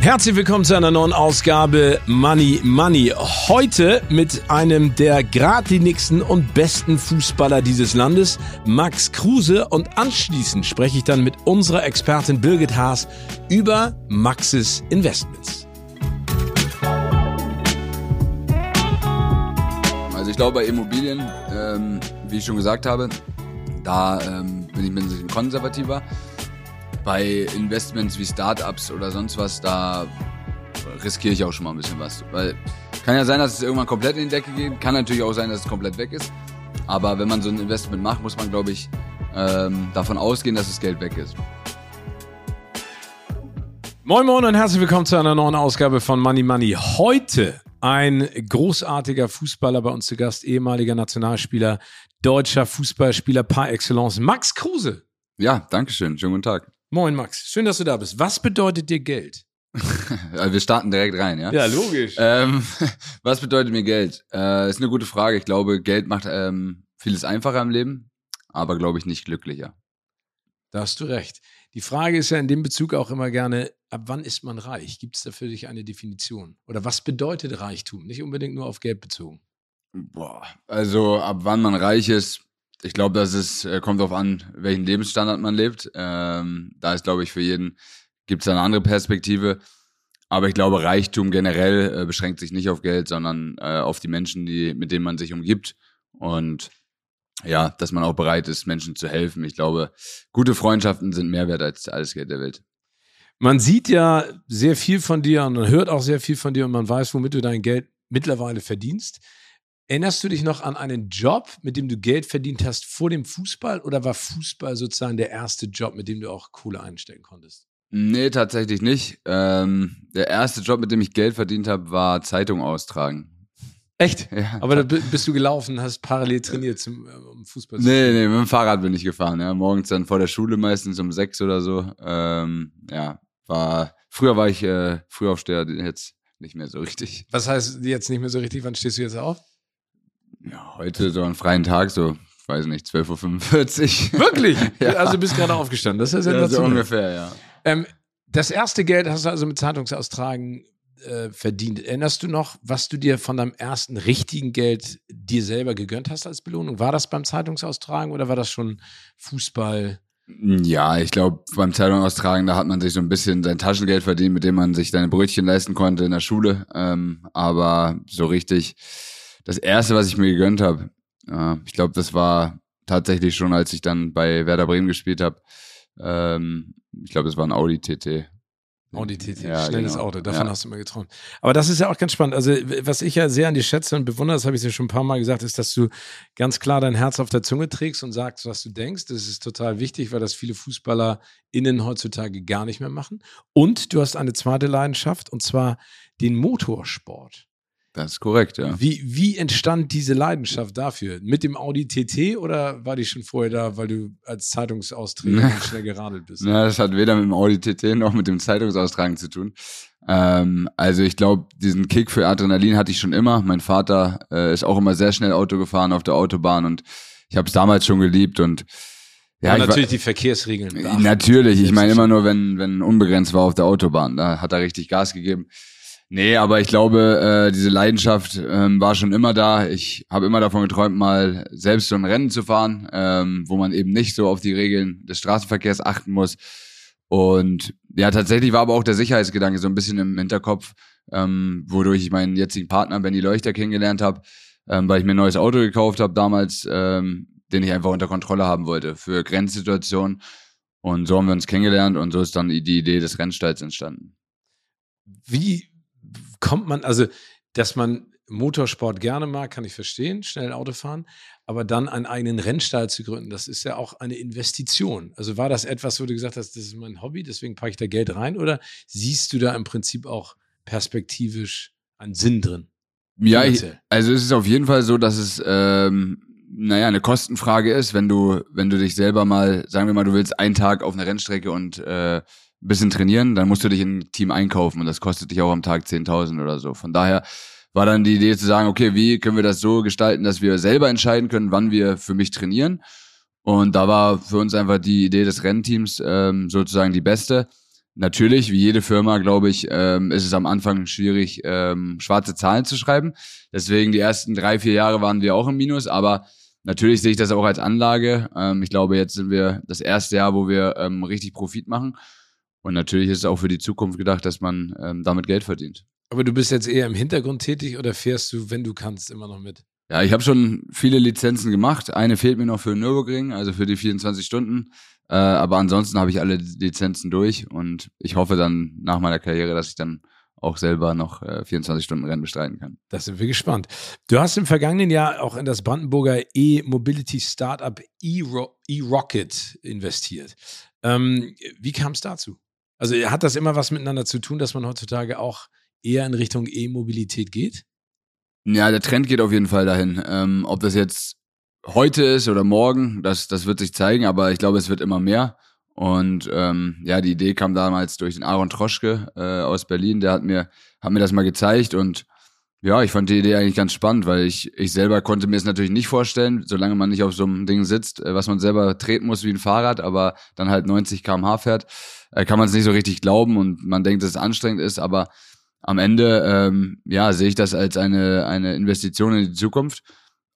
Herzlich willkommen zu einer neuen Ausgabe Money Money. Heute mit einem der geradlinigsten und besten Fußballer dieses Landes, Max Kruse. Und anschließend spreche ich dann mit unserer Expertin Birgit Haas über Maxes Investments. Also ich glaube bei Immobilien, ähm, wie ich schon gesagt habe, da ähm, bin ich ein bisschen konservativer bei Investments wie Startups oder sonst was, da riskiere ich auch schon mal ein bisschen was. Weil kann ja sein, dass es irgendwann komplett in die Decke geht, kann natürlich auch sein, dass es komplett weg ist. Aber wenn man so ein Investment macht, muss man, glaube ich, ähm, davon ausgehen, dass das Geld weg ist. Moin Moin und herzlich willkommen zu einer neuen Ausgabe von Money Money. Heute ein großartiger Fußballer bei uns zu Gast, ehemaliger Nationalspieler, deutscher Fußballspieler par excellence, Max Kruse. Ja, danke schön. Schönen guten Tag. Moin Max, schön, dass du da bist. Was bedeutet dir Geld? wir starten direkt rein, ja? Ja, logisch. Ähm, was bedeutet mir Geld? Äh, ist eine gute Frage. Ich glaube, Geld macht ähm, vieles einfacher im Leben, aber glaube ich nicht glücklicher. Da hast du recht. Die Frage ist ja in dem Bezug auch immer gerne, ab wann ist man reich? Gibt es da für dich eine Definition? Oder was bedeutet Reichtum? Nicht unbedingt nur auf Geld bezogen. Boah, also ab wann man reich ist, ich glaube, dass es äh, kommt darauf an, welchen Lebensstandard man lebt. Ähm, da ist, glaube ich, für jeden gibt es eine andere Perspektive. Aber ich glaube, Reichtum generell äh, beschränkt sich nicht auf Geld, sondern äh, auf die Menschen, die, mit denen man sich umgibt. Und ja, dass man auch bereit ist, Menschen zu helfen. Ich glaube, gute Freundschaften sind mehr wert als alles Geld der Welt. Man sieht ja sehr viel von dir und man hört auch sehr viel von dir und man weiß, womit du dein Geld mittlerweile verdienst. Erinnerst du dich noch an einen Job, mit dem du Geld verdient hast vor dem Fußball oder war Fußball sozusagen der erste Job, mit dem du auch Kohle einstecken konntest? Nee, tatsächlich nicht. Ähm, der erste Job, mit dem ich Geld verdient habe, war Zeitung austragen. Echt? Ja. Aber da bist du gelaufen, hast parallel trainiert zum äh, um Fußball zu Nee, nee, mit dem Fahrrad bin ich gefahren, ja. Morgens dann vor der Schule meistens um sechs oder so. Ähm, ja, war, früher war ich äh, Frühaufsteher, jetzt nicht mehr so richtig. Was heißt jetzt nicht mehr so richtig? Wann stehst du jetzt auf? Ja, heute so einen freien Tag, so, weiß nicht, 12.45 Uhr. Wirklich? ja. Also du bist gerade aufgestanden. Das ist ja Ja, so ungefähr, ja. Ähm, das erste Geld hast du also mit Zeitungsaustragen äh, verdient. Erinnerst du noch, was du dir von deinem ersten richtigen Geld dir selber gegönnt hast als Belohnung? War das beim Zeitungsaustragen oder war das schon Fußball? Ja, ich glaube, beim Zeitungsaustragen, da hat man sich so ein bisschen sein Taschengeld verdient, mit dem man sich seine Brötchen leisten konnte in der Schule. Ähm, aber so richtig das erste, was ich mir gegönnt habe. Äh, ich glaube, das war tatsächlich schon, als ich dann bei Werder Bremen gespielt habe. Ähm, ich glaube, das war ein Audi TT. Audi TT, ja, schnelles genau. Auto, davon ja. hast du immer geträumt. Aber das ist ja auch ganz spannend. Also, was ich ja sehr an dir schätze und bewundere, das habe ich dir schon ein paar Mal gesagt, ist, dass du ganz klar dein Herz auf der Zunge trägst und sagst, was du denkst. Das ist total wichtig, weil das viele FußballerInnen heutzutage gar nicht mehr machen. Und du hast eine zweite Leidenschaft, und zwar den Motorsport. Das ist korrekt, ja. Wie, wie entstand diese Leidenschaft dafür? Mit dem Audi TT oder war die schon vorher da, weil du als Zeitungsausträger schnell geradelt bist? Ja, das hat weder mit dem Audi TT noch mit dem Zeitungsaustragen zu tun. Ähm, also ich glaube, diesen Kick für Adrenalin hatte ich schon immer. Mein Vater äh, ist auch immer sehr schnell Auto gefahren auf der Autobahn und ich habe es damals schon geliebt und ja, Aber natürlich war, die Verkehrsregeln. Beachten. Natürlich, ich meine immer nur, wenn, wenn unbegrenzt war auf der Autobahn, da hat er richtig Gas gegeben. Nee, aber ich glaube, äh, diese Leidenschaft ähm, war schon immer da. Ich habe immer davon geträumt, mal selbst so ein Rennen zu fahren, ähm, wo man eben nicht so auf die Regeln des Straßenverkehrs achten muss. Und ja, tatsächlich war aber auch der Sicherheitsgedanke so ein bisschen im Hinterkopf, ähm, wodurch ich meinen jetzigen Partner Benny Leuchter kennengelernt habe, ähm, weil ich mir ein neues Auto gekauft habe damals, ähm, den ich einfach unter Kontrolle haben wollte für Grenzsituationen. Und so haben wir uns kennengelernt und so ist dann die Idee des Rennstalls entstanden. Wie kommt man, also, dass man Motorsport gerne mag, kann ich verstehen, schnell Auto fahren, aber dann einen eigenen Rennstall zu gründen, das ist ja auch eine Investition. Also war das etwas, wo du gesagt hast, das ist mein Hobby, deswegen packe ich da Geld rein oder siehst du da im Prinzip auch perspektivisch einen Sinn drin? Ja, ich, also es ist auf jeden Fall so, dass es ähm, naja, eine Kostenfrage ist, wenn du, wenn du dich selber mal, sagen wir mal, du willst einen Tag auf einer Rennstrecke und äh, bisschen trainieren, dann musst du dich in ein Team einkaufen und das kostet dich auch am Tag 10.000 oder so. Von daher war dann die Idee zu sagen, okay, wie können wir das so gestalten, dass wir selber entscheiden können, wann wir für mich trainieren. Und da war für uns einfach die Idee des Rennteams ähm, sozusagen die beste. Natürlich, wie jede Firma, glaube ich, ähm, ist es am Anfang schwierig, ähm, schwarze Zahlen zu schreiben. Deswegen die ersten drei, vier Jahre waren wir auch im Minus, aber natürlich sehe ich das auch als Anlage. Ähm, ich glaube, jetzt sind wir das erste Jahr, wo wir ähm, richtig Profit machen. Und natürlich ist es auch für die Zukunft gedacht, dass man ähm, damit Geld verdient. Aber du bist jetzt eher im Hintergrund tätig oder fährst du, wenn du kannst, immer noch mit? Ja, ich habe schon viele Lizenzen gemacht. Eine fehlt mir noch für Nürburgring, also für die 24 Stunden. Äh, aber ansonsten habe ich alle Lizenzen durch und ich hoffe dann nach meiner Karriere, dass ich dann auch selber noch äh, 24 Stunden Rennen bestreiten kann. Das sind wir gespannt. Du hast im vergangenen Jahr auch in das Brandenburger E-Mobility Startup E-Rocket investiert. Ähm, wie kam es dazu? Also hat das immer was miteinander zu tun, dass man heutzutage auch eher in Richtung E-Mobilität geht? Ja, der Trend geht auf jeden Fall dahin. Ähm, ob das jetzt heute ist oder morgen, das, das wird sich zeigen, aber ich glaube, es wird immer mehr. Und ähm, ja, die Idee kam damals durch den Aaron Troschke äh, aus Berlin, der hat mir, hat mir das mal gezeigt und ja, ich fand die Idee eigentlich ganz spannend, weil ich, ich selber konnte mir es natürlich nicht vorstellen, solange man nicht auf so einem Ding sitzt, äh, was man selber treten muss wie ein Fahrrad, aber dann halt 90 km/h fährt, äh, kann man es nicht so richtig glauben und man denkt, dass es anstrengend ist, aber am Ende, ähm, ja, sehe ich das als eine, eine Investition in die Zukunft.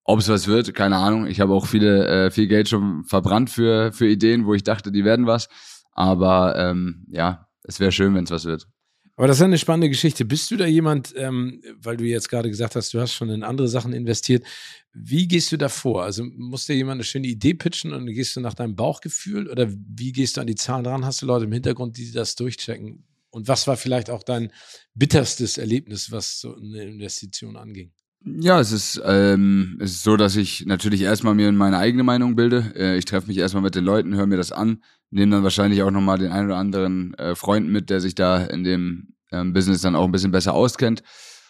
Ob es was wird, keine Ahnung. Ich habe auch viele, äh, viel Geld schon verbrannt für, für Ideen, wo ich dachte, die werden was. Aber ähm, ja, es wäre schön, wenn es was wird. Aber das ist eine spannende Geschichte. Bist du da jemand, ähm, weil du jetzt gerade gesagt hast, du hast schon in andere Sachen investiert. Wie gehst du da vor? Also muss dir jemand eine schöne Idee pitchen und gehst du nach deinem Bauchgefühl oder wie gehst du an die Zahlen ran? Hast du Leute im Hintergrund, die das durchchecken? Und was war vielleicht auch dein bitterstes Erlebnis, was so eine Investition anging? Ja, es ist, ähm, es ist so, dass ich natürlich erstmal mir meine eigene Meinung bilde. Äh, ich treffe mich erstmal mit den Leuten, höre mir das an, nehme dann wahrscheinlich auch nochmal den einen oder anderen äh, Freund mit, der sich da in dem ähm, Business dann auch ein bisschen besser auskennt.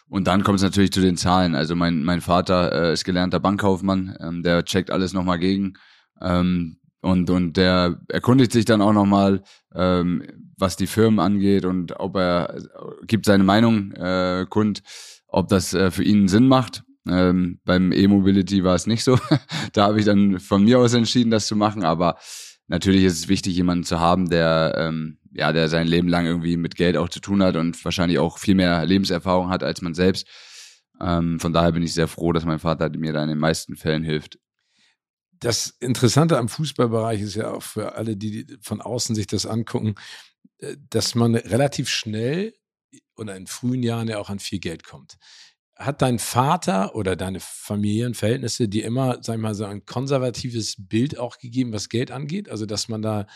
Und dann kommt es natürlich zu den Zahlen. Also mein, mein Vater äh, ist gelernter Bankkaufmann, ähm, der checkt alles nochmal gegen. Ähm, und, und der erkundigt sich dann auch nochmal, ähm, was die Firmen angeht und ob er gibt seine Meinung äh, kund ob das äh, für ihn Sinn macht. Ähm, beim E-Mobility war es nicht so. da habe ich dann von mir aus entschieden, das zu machen. Aber natürlich ist es wichtig, jemanden zu haben, der ähm, ja, der sein Leben lang irgendwie mit Geld auch zu tun hat und wahrscheinlich auch viel mehr Lebenserfahrung hat als man selbst. Ähm, von daher bin ich sehr froh, dass mein Vater mir da in den meisten Fällen hilft. Das Interessante am Fußballbereich ist ja auch für alle, die von außen sich das angucken, äh, dass man relativ schnell oder in frühen Jahren ja auch an viel Geld kommt. Hat dein Vater oder deine Familienverhältnisse dir immer, sag ich mal, so ein konservatives Bild auch gegeben, was Geld angeht? Also, dass man da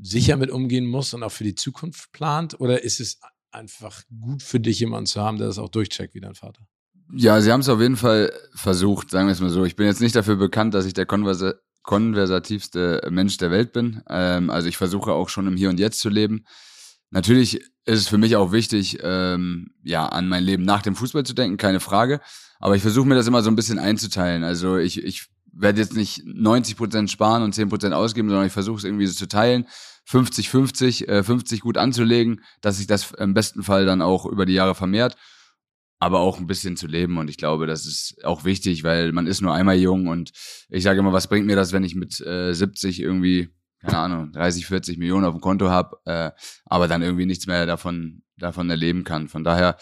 sicher mit umgehen muss und auch für die Zukunft plant? Oder ist es einfach gut für dich, jemanden zu haben, der das auch durchcheckt wie dein Vater? Ja, sie haben es auf jeden Fall versucht, sagen wir es mal so. Ich bin jetzt nicht dafür bekannt, dass ich der konversa konversativste Mensch der Welt bin. Ähm, also ich versuche auch schon im Hier und Jetzt zu leben. Natürlich ist es für mich auch wichtig, ähm, ja, an mein Leben nach dem Fußball zu denken, keine Frage. Aber ich versuche mir das immer so ein bisschen einzuteilen. Also ich, ich werde jetzt nicht 90 Prozent sparen und 10 Prozent ausgeben, sondern ich versuche es irgendwie so zu teilen. 50-50, äh, 50 gut anzulegen, dass sich das im besten Fall dann auch über die Jahre vermehrt, aber auch ein bisschen zu leben. Und ich glaube, das ist auch wichtig, weil man ist nur einmal jung und ich sage immer, was bringt mir das, wenn ich mit äh, 70 irgendwie keine Ahnung, 30, 40 Millionen auf dem Konto habe, äh, aber dann irgendwie nichts mehr davon, davon erleben kann. Von daher,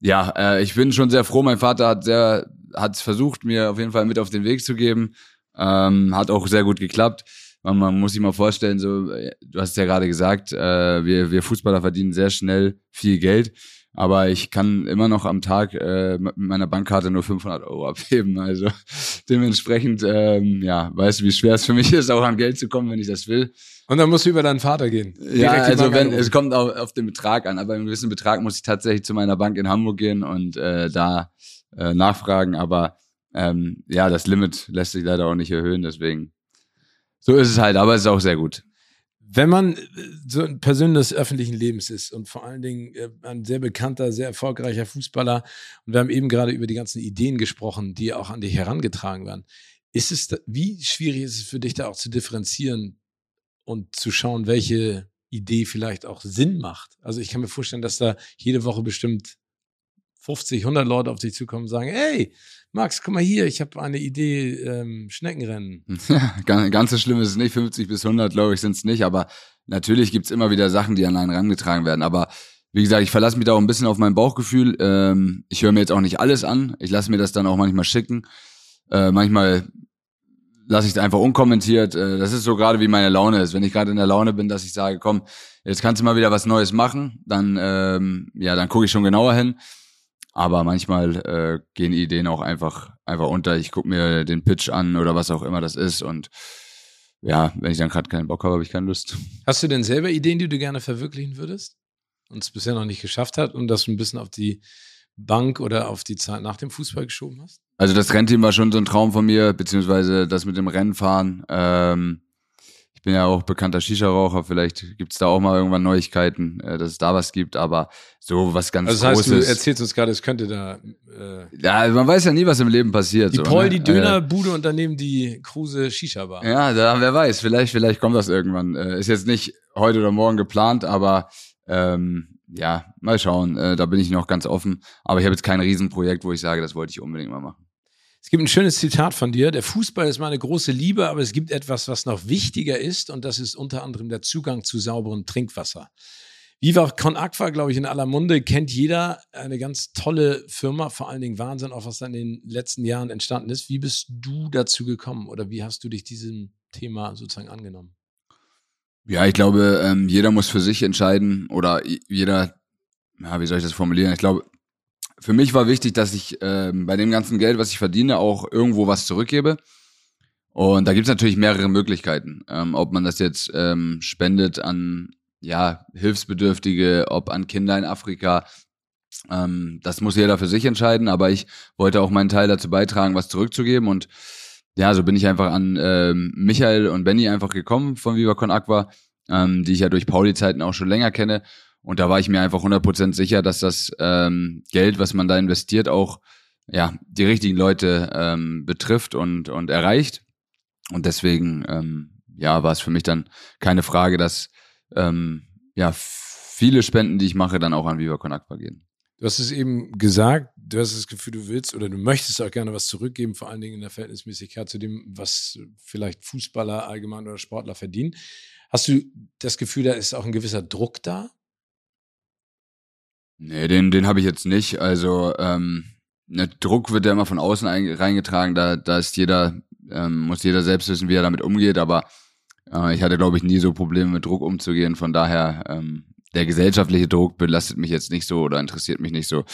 ja, äh, ich bin schon sehr froh. Mein Vater hat sehr, hat versucht, mir auf jeden Fall mit auf den Weg zu geben. Ähm, hat auch sehr gut geklappt. Man, man muss sich mal vorstellen, so, du hast ja gerade gesagt, äh, wir, wir Fußballer verdienen sehr schnell viel Geld aber ich kann immer noch am Tag äh, mit meiner Bankkarte nur 500 Euro abheben. Also dementsprechend, ähm, ja, weißt du, wie schwer es für mich ist, auch an Geld zu kommen, wenn ich das will. Und dann musst du über deinen Vater gehen. Ja, also wenn es kommt auch auf den Betrag an, aber einen gewissen Betrag muss ich tatsächlich zu meiner Bank in Hamburg gehen und äh, da äh, nachfragen. Aber ähm, ja, das Limit lässt sich leider auch nicht erhöhen, deswegen so ist es halt, aber es ist auch sehr gut. Wenn man äh, so ein Person des öffentlichen Lebens ist und vor allen Dingen äh, ein sehr bekannter, sehr erfolgreicher Fußballer, und wir haben eben gerade über die ganzen Ideen gesprochen, die auch an dich herangetragen werden, ist es, wie schwierig ist es für dich da auch zu differenzieren und zu schauen, welche Idee vielleicht auch Sinn macht? Also ich kann mir vorstellen, dass da jede Woche bestimmt 50, 100 Leute auf dich zukommen und sagen, hey, Max, guck mal hier, ich habe eine Idee, ähm, Schneckenrennen. Ja, ganz, ganz so schlimm ist es nicht, 50 bis 100, glaube ich, sind es nicht, aber natürlich gibt's immer wieder Sachen, die an einen rangetragen werden, aber wie gesagt, ich verlasse mich da auch ein bisschen auf mein Bauchgefühl. Ähm, ich höre mir jetzt auch nicht alles an. Ich lasse mir das dann auch manchmal schicken. Äh, manchmal lasse ich es einfach unkommentiert. Äh, das ist so gerade wie meine Laune ist. Wenn ich gerade in der Laune bin, dass ich sage, komm, jetzt kannst du mal wieder was Neues machen, dann ähm, ja, dann gucke ich schon genauer hin. Aber manchmal äh, gehen Ideen auch einfach, einfach unter. Ich gucke mir den Pitch an oder was auch immer das ist. Und ja, wenn ich dann gerade keinen Bock habe, habe ich keine Lust. Hast du denn selber Ideen, die du gerne verwirklichen würdest? Und es bisher noch nicht geschafft hat und das ein bisschen auf die Bank oder auf die Zeit nach dem Fußball geschoben hast? Also das Rennteam war schon so ein Traum von mir, beziehungsweise das mit dem Rennfahren. Ähm, ich bin ja auch bekannter Shisha-Raucher, vielleicht gibt's da auch mal irgendwann Neuigkeiten, äh, dass es da was gibt, aber so was ganz also das heißt, Großes. Du erzählst uns gerade, es könnte da. Äh, ja, man weiß ja nie, was im Leben passiert. Die so, Paul, ne? die Dönerbude äh, und daneben die Kruse Shisha-Bar. Ja, da, wer weiß, vielleicht, vielleicht kommt das irgendwann. Äh, ist jetzt nicht heute oder morgen geplant, aber ähm, ja, mal schauen. Äh, da bin ich noch ganz offen. Aber ich habe jetzt kein Riesenprojekt, wo ich sage, das wollte ich unbedingt mal machen. Es gibt ein schönes Zitat von dir. Der Fußball ist meine große Liebe, aber es gibt etwas, was noch wichtiger ist, und das ist unter anderem der Zugang zu sauberem Trinkwasser. Viva Con Aqua, glaube ich, in aller Munde, kennt jeder. Eine ganz tolle Firma, vor allen Dingen Wahnsinn, auch was da in den letzten Jahren entstanden ist. Wie bist du dazu gekommen oder wie hast du dich diesem Thema sozusagen angenommen? Ja, ich glaube, ähm, jeder muss für sich entscheiden oder jeder, ja, wie soll ich das formulieren? Ich glaube, für mich war wichtig, dass ich ähm, bei dem ganzen Geld, was ich verdiene, auch irgendwo was zurückgebe. Und da gibt's natürlich mehrere Möglichkeiten. Ähm, ob man das jetzt ähm, spendet an ja, Hilfsbedürftige, ob an Kinder in Afrika. Ähm, das muss jeder für sich entscheiden, aber ich wollte auch meinen Teil dazu beitragen, was zurückzugeben. Und ja, so bin ich einfach an ähm, Michael und Benny einfach gekommen von Viva Con Aqua, ähm, die ich ja durch Pauli-Zeiten auch schon länger kenne. Und da war ich mir einfach 100% sicher, dass das ähm, Geld, was man da investiert, auch ja, die richtigen Leute ähm, betrifft und, und erreicht. Und deswegen ähm, ja, war es für mich dann keine Frage, dass ähm, ja, viele Spenden, die ich mache, dann auch an Viva Con Aqua gehen. Du hast es eben gesagt, du hast das Gefühl, du willst oder du möchtest auch gerne was zurückgeben, vor allen Dingen in der Verhältnismäßigkeit zu dem, was vielleicht Fußballer allgemein oder Sportler verdienen. Hast du das Gefühl, da ist auch ein gewisser Druck da? Nee, den, den habe ich jetzt nicht. Also ähm, ne, Druck wird ja immer von außen reingetragen. Da, da ist jeder, ähm, muss jeder selbst wissen, wie er damit umgeht. Aber äh, ich hatte, glaube ich, nie so Probleme mit Druck umzugehen. Von daher, ähm, der gesellschaftliche Druck belastet mich jetzt nicht so oder interessiert mich nicht so.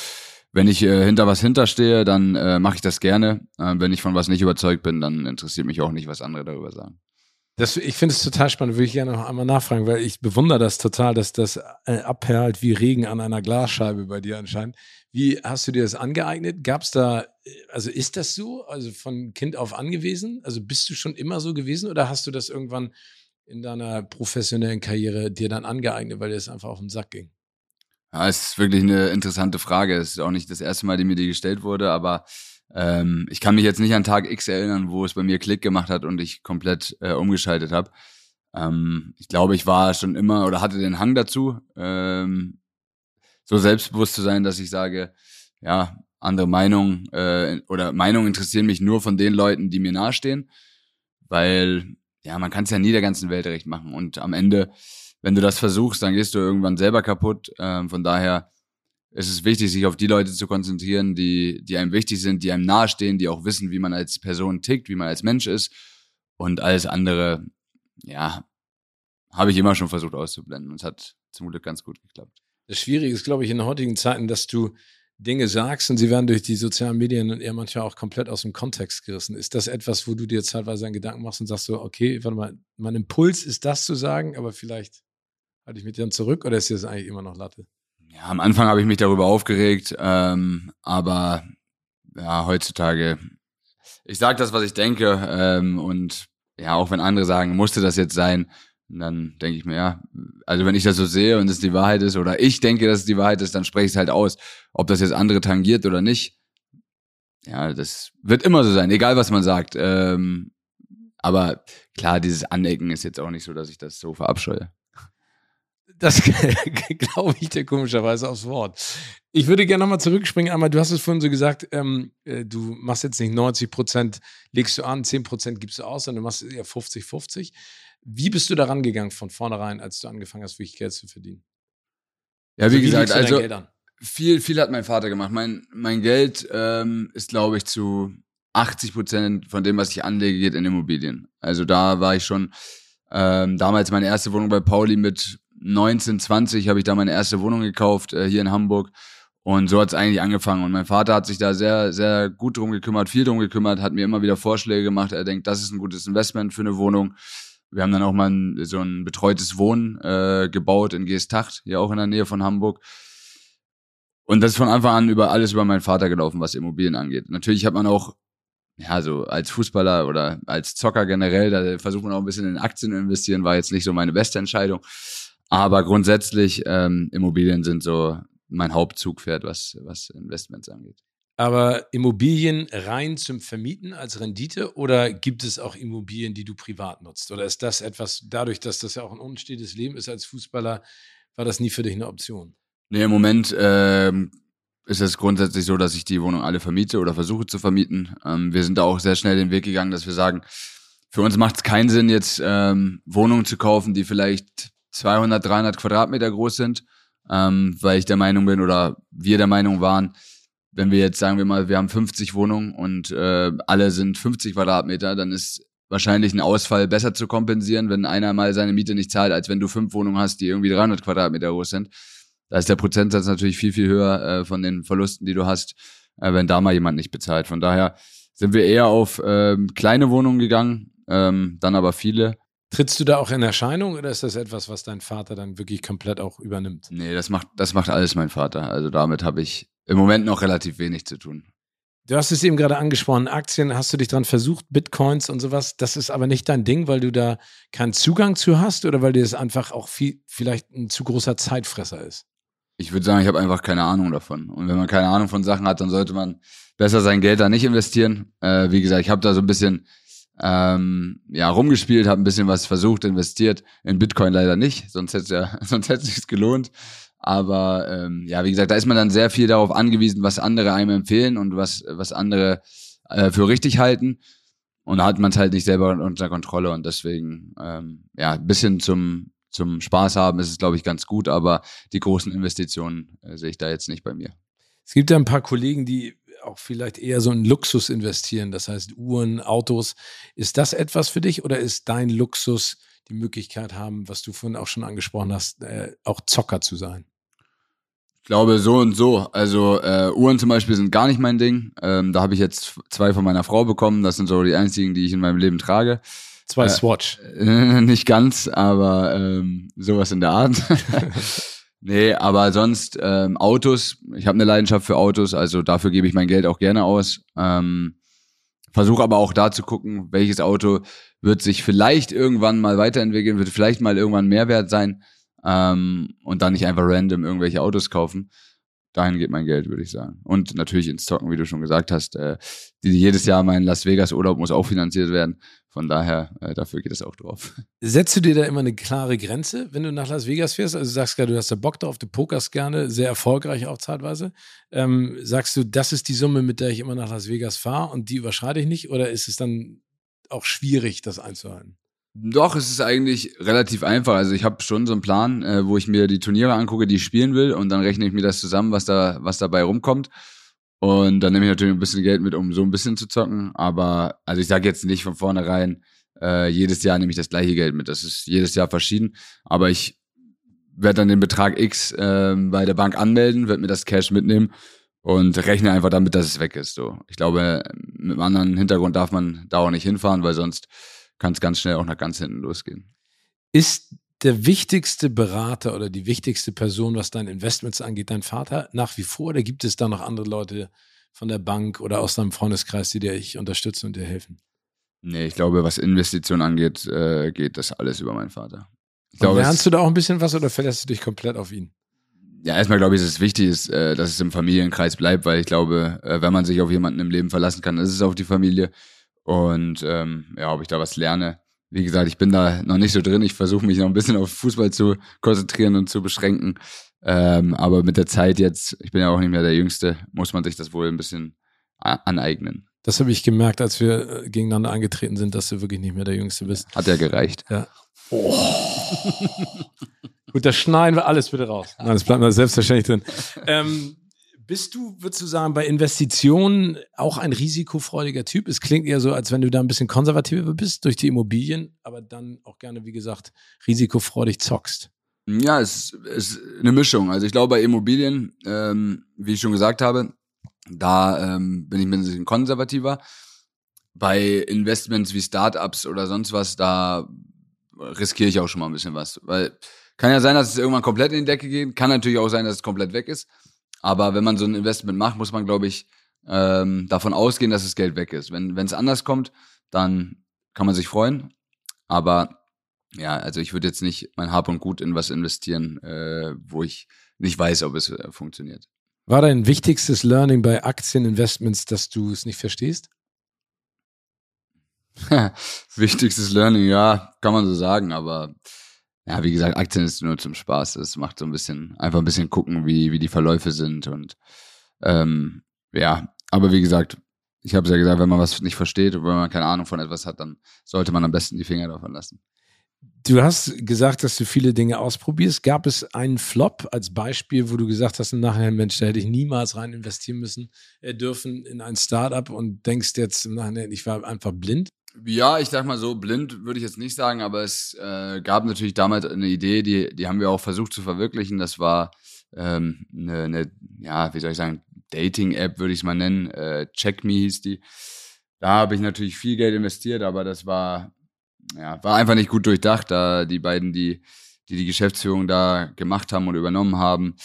Wenn ich äh, hinter was hinterstehe, dann äh, mache ich das gerne. Äh, wenn ich von was nicht überzeugt bin, dann interessiert mich auch nicht, was andere darüber sagen. Das, ich finde es total spannend, würde ich gerne noch einmal nachfragen, weil ich bewundere das total, dass das äh, abperlt wie Regen an einer Glasscheibe bei dir anscheinend. Wie hast du dir das angeeignet? Gab es da, äh, also ist das so, also von Kind auf angewiesen? Also bist du schon immer so gewesen oder hast du das irgendwann in deiner professionellen Karriere dir dann angeeignet, weil dir es einfach auf den Sack ging? Ja, es ist wirklich eine interessante Frage. Es ist auch nicht das erste Mal, die mir die gestellt wurde, aber ähm, ich kann mich jetzt nicht an Tag X erinnern, wo es bei mir Klick gemacht hat und ich komplett äh, umgeschaltet habe. Ähm, ich glaube, ich war schon immer oder hatte den Hang dazu, ähm, so selbstbewusst zu sein, dass ich sage, ja, andere Meinungen äh, oder Meinungen interessieren mich nur von den Leuten, die mir nahestehen, weil ja, man kann es ja nie der ganzen Welt recht machen und am Ende, wenn du das versuchst, dann gehst du irgendwann selber kaputt. Ähm, von daher es ist wichtig, sich auf die Leute zu konzentrieren, die, die einem wichtig sind, die einem nahestehen, die auch wissen, wie man als Person tickt, wie man als Mensch ist. Und alles andere, ja, habe ich immer schon versucht auszublenden. Und es hat zum Glück ganz gut geklappt. Das Schwierige ist, glaube ich, in heutigen Zeiten, dass du Dinge sagst und sie werden durch die sozialen Medien eher manchmal auch komplett aus dem Kontext gerissen. Ist das etwas, wo du dir zeitweise einen Gedanken machst und sagst so, okay, warte mal, mein Impuls ist das zu sagen, aber vielleicht halte ich mich dann zurück oder ist das eigentlich immer noch Latte? Ja, am Anfang habe ich mich darüber aufgeregt, ähm, aber ja, heutzutage, ich sage das, was ich denke ähm, und ja, auch wenn andere sagen, musste das jetzt sein, dann denke ich mir, ja, also wenn ich das so sehe und es die Wahrheit ist oder ich denke, dass es die Wahrheit ist, dann spreche ich es halt aus. Ob das jetzt andere tangiert oder nicht, ja, das wird immer so sein, egal was man sagt. Ähm, aber klar, dieses Anecken ist jetzt auch nicht so, dass ich das so verabscheue. Das glaube ich dir komischerweise aufs Wort. Ich würde gerne nochmal zurückspringen. Einmal, du hast es vorhin so gesagt, ähm, äh, du machst jetzt nicht 90 Prozent, legst du an, 10 Prozent gibst du aus, sondern du machst eher 50-50. Wie bist du da rangegangen von vornherein, als du angefangen hast, wirklich Geld zu verdienen? Ja, wie, also, wie gesagt, also viel, viel hat mein Vater gemacht. Mein, mein Geld ähm, ist, glaube ich, zu 80 Prozent von dem, was ich anlege, geht in Immobilien. Also da war ich schon ähm, damals meine erste Wohnung bei Pauli mit 19, 20 habe ich da meine erste Wohnung gekauft äh, hier in Hamburg. Und so hat es eigentlich angefangen. Und mein Vater hat sich da sehr, sehr gut drum gekümmert, viel drum gekümmert, hat mir immer wieder Vorschläge gemacht. Er denkt, das ist ein gutes Investment für eine Wohnung. Wir haben dann auch mal ein, so ein betreutes Wohnen äh, gebaut in Geestacht, hier auch in der Nähe von Hamburg. Und das ist von Anfang an über alles über meinen Vater gelaufen, was Immobilien angeht. Natürlich hat man auch, ja, so als Fußballer oder als Zocker generell, da versucht man auch ein bisschen in Aktien zu investieren, war jetzt nicht so meine beste Entscheidung. Aber grundsätzlich, ähm, Immobilien sind so mein Hauptzugpferd, was, was Investments angeht. Aber Immobilien rein zum Vermieten als Rendite oder gibt es auch Immobilien, die du privat nutzt? Oder ist das etwas, dadurch, dass das ja auch ein unstetes Leben ist als Fußballer, war das nie für dich eine Option? Nee, im Moment ähm, ist es grundsätzlich so, dass ich die Wohnung alle vermiete oder versuche zu vermieten. Ähm, wir sind da auch sehr schnell den Weg gegangen, dass wir sagen, für uns macht es keinen Sinn, jetzt ähm, Wohnungen zu kaufen, die vielleicht 200, 300 Quadratmeter groß sind, ähm, weil ich der Meinung bin oder wir der Meinung waren, wenn wir jetzt sagen wir mal, wir haben 50 Wohnungen und äh, alle sind 50 Quadratmeter, dann ist wahrscheinlich ein Ausfall besser zu kompensieren, wenn einer mal seine Miete nicht zahlt, als wenn du fünf Wohnungen hast, die irgendwie 300 Quadratmeter groß sind. Da ist der Prozentsatz natürlich viel, viel höher äh, von den Verlusten, die du hast, äh, wenn da mal jemand nicht bezahlt. Von daher sind wir eher auf ähm, kleine Wohnungen gegangen, ähm, dann aber viele. Trittst du da auch in Erscheinung oder ist das etwas, was dein Vater dann wirklich komplett auch übernimmt? Nee, das macht, das macht alles mein Vater. Also damit habe ich im Moment noch relativ wenig zu tun. Du hast es eben gerade angesprochen, Aktien, hast du dich dran versucht, Bitcoins und sowas. Das ist aber nicht dein Ding, weil du da keinen Zugang zu hast oder weil dir das einfach auch viel, vielleicht ein zu großer Zeitfresser ist? Ich würde sagen, ich habe einfach keine Ahnung davon. Und wenn man keine Ahnung von Sachen hat, dann sollte man besser sein Geld da nicht investieren. Äh, wie gesagt, ich habe da so ein bisschen ähm, ja, rumgespielt, habe ein bisschen was versucht, investiert. In Bitcoin leider nicht, sonst hätte es ja, sonst hätte es sich gelohnt. Aber ähm, ja, wie gesagt, da ist man dann sehr viel darauf angewiesen, was andere einem empfehlen und was, was andere äh, für richtig halten. Und da hat man es halt nicht selber unter Kontrolle und deswegen, ähm, ja, ein bisschen zum, zum Spaß haben ist es, glaube ich, ganz gut, aber die großen Investitionen äh, sehe ich da jetzt nicht bei mir. Es gibt ja ein paar Kollegen, die auch vielleicht eher so in Luxus investieren, das heißt Uhren, Autos. Ist das etwas für dich oder ist dein Luxus die Möglichkeit haben, was du vorhin auch schon angesprochen hast, äh, auch Zocker zu sein? Ich glaube so und so. Also äh, Uhren zum Beispiel sind gar nicht mein Ding. Ähm, da habe ich jetzt zwei von meiner Frau bekommen. Das sind so die einzigen, die ich in meinem Leben trage. Zwei äh, Swatch. Äh, nicht ganz, aber ähm, sowas in der Art. Nee, aber sonst ähm, Autos. Ich habe eine Leidenschaft für Autos, also dafür gebe ich mein Geld auch gerne aus. Ähm, Versuche aber auch da zu gucken, welches Auto wird sich vielleicht irgendwann mal weiterentwickeln, wird vielleicht mal irgendwann Mehrwert sein ähm, und dann nicht einfach random irgendwelche Autos kaufen. Dahin geht mein Geld, würde ich sagen. Und natürlich ins Zocken, wie du schon gesagt hast. Äh, die, jedes Jahr mein Las Vegas Urlaub muss auch finanziert werden. Von daher, äh, dafür geht es auch drauf. Setzt du dir da immer eine klare Grenze, wenn du nach Las Vegas fährst? Also du sagst gerade, du hast da Bock drauf, du pokerst gerne, sehr erfolgreich auch zeitweise. Ähm, sagst du, das ist die Summe, mit der ich immer nach Las Vegas fahre und die überschreite ich nicht? Oder ist es dann auch schwierig, das einzuhalten? Doch, es ist eigentlich relativ einfach. Also ich habe schon so einen Plan, äh, wo ich mir die Turniere angucke, die ich spielen will und dann rechne ich mir das zusammen, was da, was dabei rumkommt. Und dann nehme ich natürlich ein bisschen Geld mit, um so ein bisschen zu zocken. Aber also ich sage jetzt nicht von vornherein, äh, jedes Jahr nehme ich das gleiche Geld mit. Das ist jedes Jahr verschieden. Aber ich werde dann den Betrag X äh, bei der Bank anmelden, werde mir das Cash mitnehmen und rechne einfach damit, dass es weg ist. So, ich glaube, mit einem anderen Hintergrund darf man da auch nicht hinfahren, weil sonst kann es ganz schnell auch nach ganz hinten losgehen. Ist der wichtigste Berater oder die wichtigste Person, was dein Investments angeht, dein Vater nach wie vor? Oder gibt es da noch andere Leute von der Bank oder aus deinem Freundeskreis, die dir unterstützen und dir helfen? Nee, ich glaube, was Investitionen angeht, äh, geht das alles über meinen Vater. Glaube, lernst du da auch ein bisschen was oder verlässt du dich komplett auf ihn? Ja, erstmal glaube ich, ist es wichtig, ist, äh, dass es im Familienkreis bleibt, weil ich glaube, äh, wenn man sich auf jemanden im Leben verlassen kann, ist es auf die Familie. Und ähm, ja, ob ich da was lerne. Wie gesagt, ich bin da noch nicht so drin. Ich versuche mich noch ein bisschen auf Fußball zu konzentrieren und zu beschränken. Ähm, aber mit der Zeit jetzt, ich bin ja auch nicht mehr der Jüngste, muss man sich das wohl ein bisschen aneignen. Das habe ich gemerkt, als wir äh, gegeneinander angetreten sind, dass du wirklich nicht mehr der Jüngste bist. Hat ja gereicht. Ja. Oh. Gut, das schneiden wir alles bitte raus. Nein, das bleibt mal selbstverständlich drin. Ähm, bist du, würdest du sagen, bei Investitionen auch ein risikofreudiger Typ? Es klingt eher so, als wenn du da ein bisschen konservativer bist durch die Immobilien, aber dann auch gerne, wie gesagt, risikofreudig zockst. Ja, es ist eine Mischung. Also ich glaube, bei Immobilien, ähm, wie ich schon gesagt habe, da ähm, bin ich ein bisschen konservativer. Bei Investments wie Startups oder sonst was, da riskiere ich auch schon mal ein bisschen was. Weil kann ja sein, dass es irgendwann komplett in die Decke geht. Kann natürlich auch sein, dass es komplett weg ist. Aber wenn man so ein Investment macht, muss man, glaube ich, ähm, davon ausgehen, dass das Geld weg ist. Wenn es anders kommt, dann kann man sich freuen. Aber ja, also ich würde jetzt nicht mein Hab und Gut in was investieren, äh, wo ich nicht weiß, ob es äh, funktioniert. War dein wichtigstes Learning bei Aktieninvestments, dass du es nicht verstehst? wichtigstes Learning, ja, kann man so sagen, aber ja, wie gesagt, Aktien ist nur zum Spaß. Es macht so ein bisschen, einfach ein bisschen gucken, wie, wie die Verläufe sind und ähm, ja, aber wie gesagt, ich habe es ja gesagt, wenn man was nicht versteht oder wenn man keine Ahnung von etwas hat, dann sollte man am besten die Finger davon lassen. Du hast gesagt, dass du viele Dinge ausprobierst. Gab es einen Flop als Beispiel, wo du gesagt hast, im Nachhinein, Mensch, da hätte ich niemals rein investieren müssen, äh, dürfen in ein Startup und denkst jetzt im Nachhinein, ich war einfach blind? Ja, ich sag mal so, blind würde ich jetzt nicht sagen, aber es äh, gab natürlich damals eine Idee, die, die haben wir auch versucht zu verwirklichen. Das war ähm, eine, eine, ja, wie soll ich sagen, Dating-App würde ich es mal nennen. Äh, Check Me hieß die. Da habe ich natürlich viel Geld investiert, aber das war ja, war einfach nicht gut durchdacht, da die beiden, die, die die Geschäftsführung da gemacht haben und übernommen haben.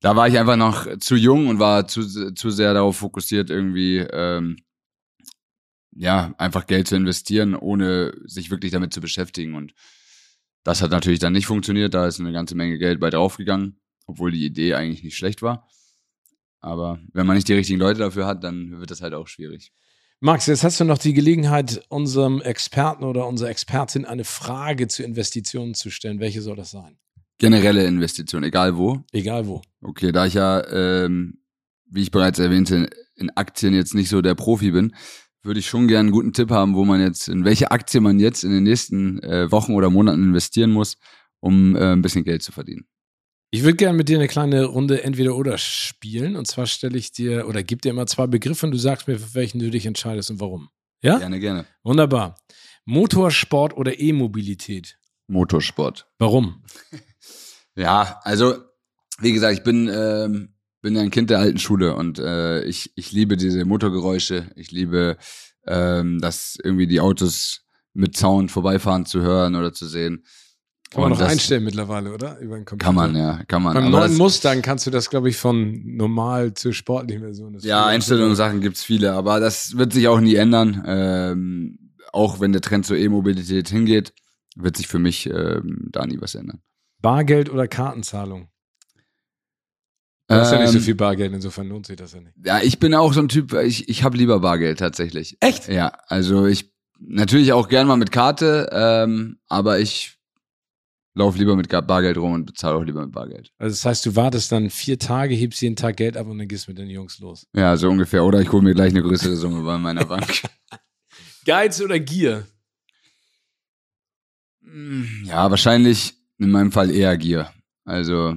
Da war ich einfach noch zu jung und war zu, zu sehr darauf fokussiert, irgendwie, ähm, ja, einfach Geld zu investieren, ohne sich wirklich damit zu beschäftigen. Und das hat natürlich dann nicht funktioniert. Da ist eine ganze Menge Geld bei draufgegangen, obwohl die Idee eigentlich nicht schlecht war. Aber wenn man nicht die richtigen Leute dafür hat, dann wird das halt auch schwierig. Max, jetzt hast du noch die Gelegenheit, unserem Experten oder unserer Expertin eine Frage zu Investitionen zu stellen. Welche soll das sein? Generelle Investition, egal wo? Egal wo. Okay, da ich ja, ähm, wie ich bereits erwähnte, in Aktien jetzt nicht so der Profi bin, würde ich schon gerne einen guten Tipp haben, wo man jetzt, in welche Aktie man jetzt in den nächsten äh, Wochen oder Monaten investieren muss, um äh, ein bisschen Geld zu verdienen. Ich würde gerne mit dir eine kleine Runde entweder oder spielen. Und zwar stelle ich dir oder gebe dir immer zwei Begriffe und du sagst mir, für welchen du dich entscheidest und warum. Ja? Gerne, gerne. Wunderbar. Motorsport oder E-Mobilität? Motorsport. Warum? ja, also, wie gesagt, ich bin, ähm, bin ja ein Kind der alten Schule und äh, ich, ich liebe diese Motorgeräusche. Ich liebe, ähm, dass irgendwie die Autos mit Sound vorbeifahren zu hören oder zu sehen. Kann man noch einstellen mittlerweile, oder? Über den Computer. Kann man, ja, kann man. Beim neuen Mustang kannst du das, glaube ich, von normal zur sportlichen Version. Das ja, Einstellungssachen gibt's viele, aber das wird sich auch nie ändern. Ähm, auch wenn der Trend zur E-Mobilität hingeht, wird sich für mich ähm, da nie was ändern. Bargeld oder Kartenzahlung? Du hast ja nicht so ähm, viel Bargeld, insofern lohnt sich das ja nicht. Ja, ich bin auch so ein Typ, ich, ich habe lieber Bargeld tatsächlich. Echt? Ja, also ich natürlich auch gern mal mit Karte, ähm, aber ich lauf lieber mit Bargeld rum und bezahle auch lieber mit Bargeld. Also das heißt, du wartest dann vier Tage, hebst jeden Tag Geld ab und dann gehst mit den Jungs los. Ja, so ungefähr. Oder ich hole mir gleich eine größere Summe bei meiner Bank. Geiz oder Gier? Ja, wahrscheinlich in meinem Fall eher Gier. Also,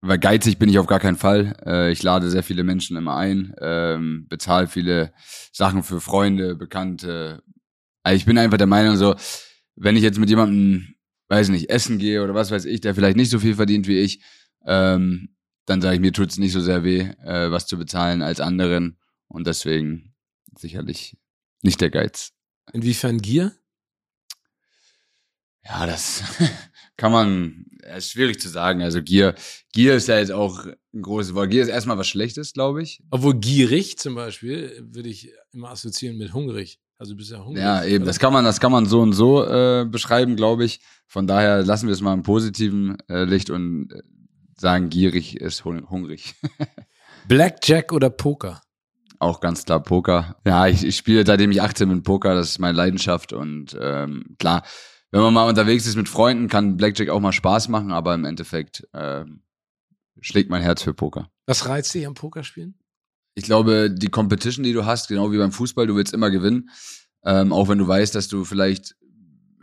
weil geizig bin ich auf gar keinen Fall. Äh, ich lade sehr viele Menschen immer ein, ähm, bezahle viele Sachen für Freunde, Bekannte. Also ich bin einfach der Meinung so, wenn ich jetzt mit jemandem, weiß nicht, essen gehe oder was weiß ich, der vielleicht nicht so viel verdient wie ich, ähm, dann sage ich mir, tut es nicht so sehr weh, äh, was zu bezahlen als anderen. Und deswegen sicherlich nicht der Geiz. Inwiefern Gier? Ja, das kann man, ist schwierig zu sagen. Also Gier, Gier ist ja jetzt auch ein großes Wort. Gier ist erstmal was Schlechtes, glaube ich. Obwohl gierig zum Beispiel würde ich immer assoziieren mit hungrig. Also du bist ja hungrig. Ja, eben. Das kann man, das kann man so und so äh, beschreiben, glaube ich. Von daher lassen wir es mal im positiven äh, Licht und äh, sagen, gierig ist hungrig. Blackjack oder Poker? Auch ganz klar Poker. Ja, ich, ich spiele seitdem ich 18 bin Poker, das ist meine Leidenschaft und ähm, klar, wenn man mal unterwegs ist mit Freunden, kann Blackjack auch mal Spaß machen, aber im Endeffekt ähm, schlägt mein Herz für Poker. Was reizt dich am Pokerspielen? Ich glaube, die Competition, die du hast, genau wie beim Fußball, du willst immer gewinnen. Ähm, auch wenn du weißt, dass du vielleicht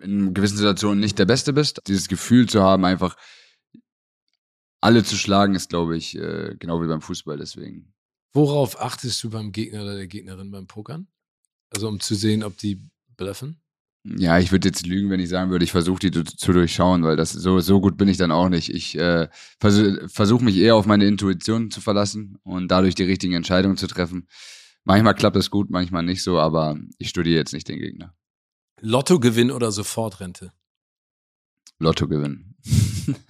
in gewissen Situationen nicht der Beste bist. Dieses Gefühl zu haben, einfach alle zu schlagen, ist, glaube ich, äh, genau wie beim Fußball. Deswegen. Worauf achtest du beim Gegner oder der Gegnerin beim Pokern? Also um zu sehen, ob die bluffen? Ja, ich würde jetzt lügen, wenn ich sagen würde, ich versuche die zu, zu, durchschauen, weil das so, so gut bin ich dann auch nicht. Ich äh, versuche versuch mich eher auf meine Intuition zu verlassen und dadurch die richtigen Entscheidungen zu treffen. Manchmal klappt es gut, manchmal nicht so, aber ich studiere jetzt nicht den Gegner. Lottogewinn oder Sofortrente? Lottogewinn.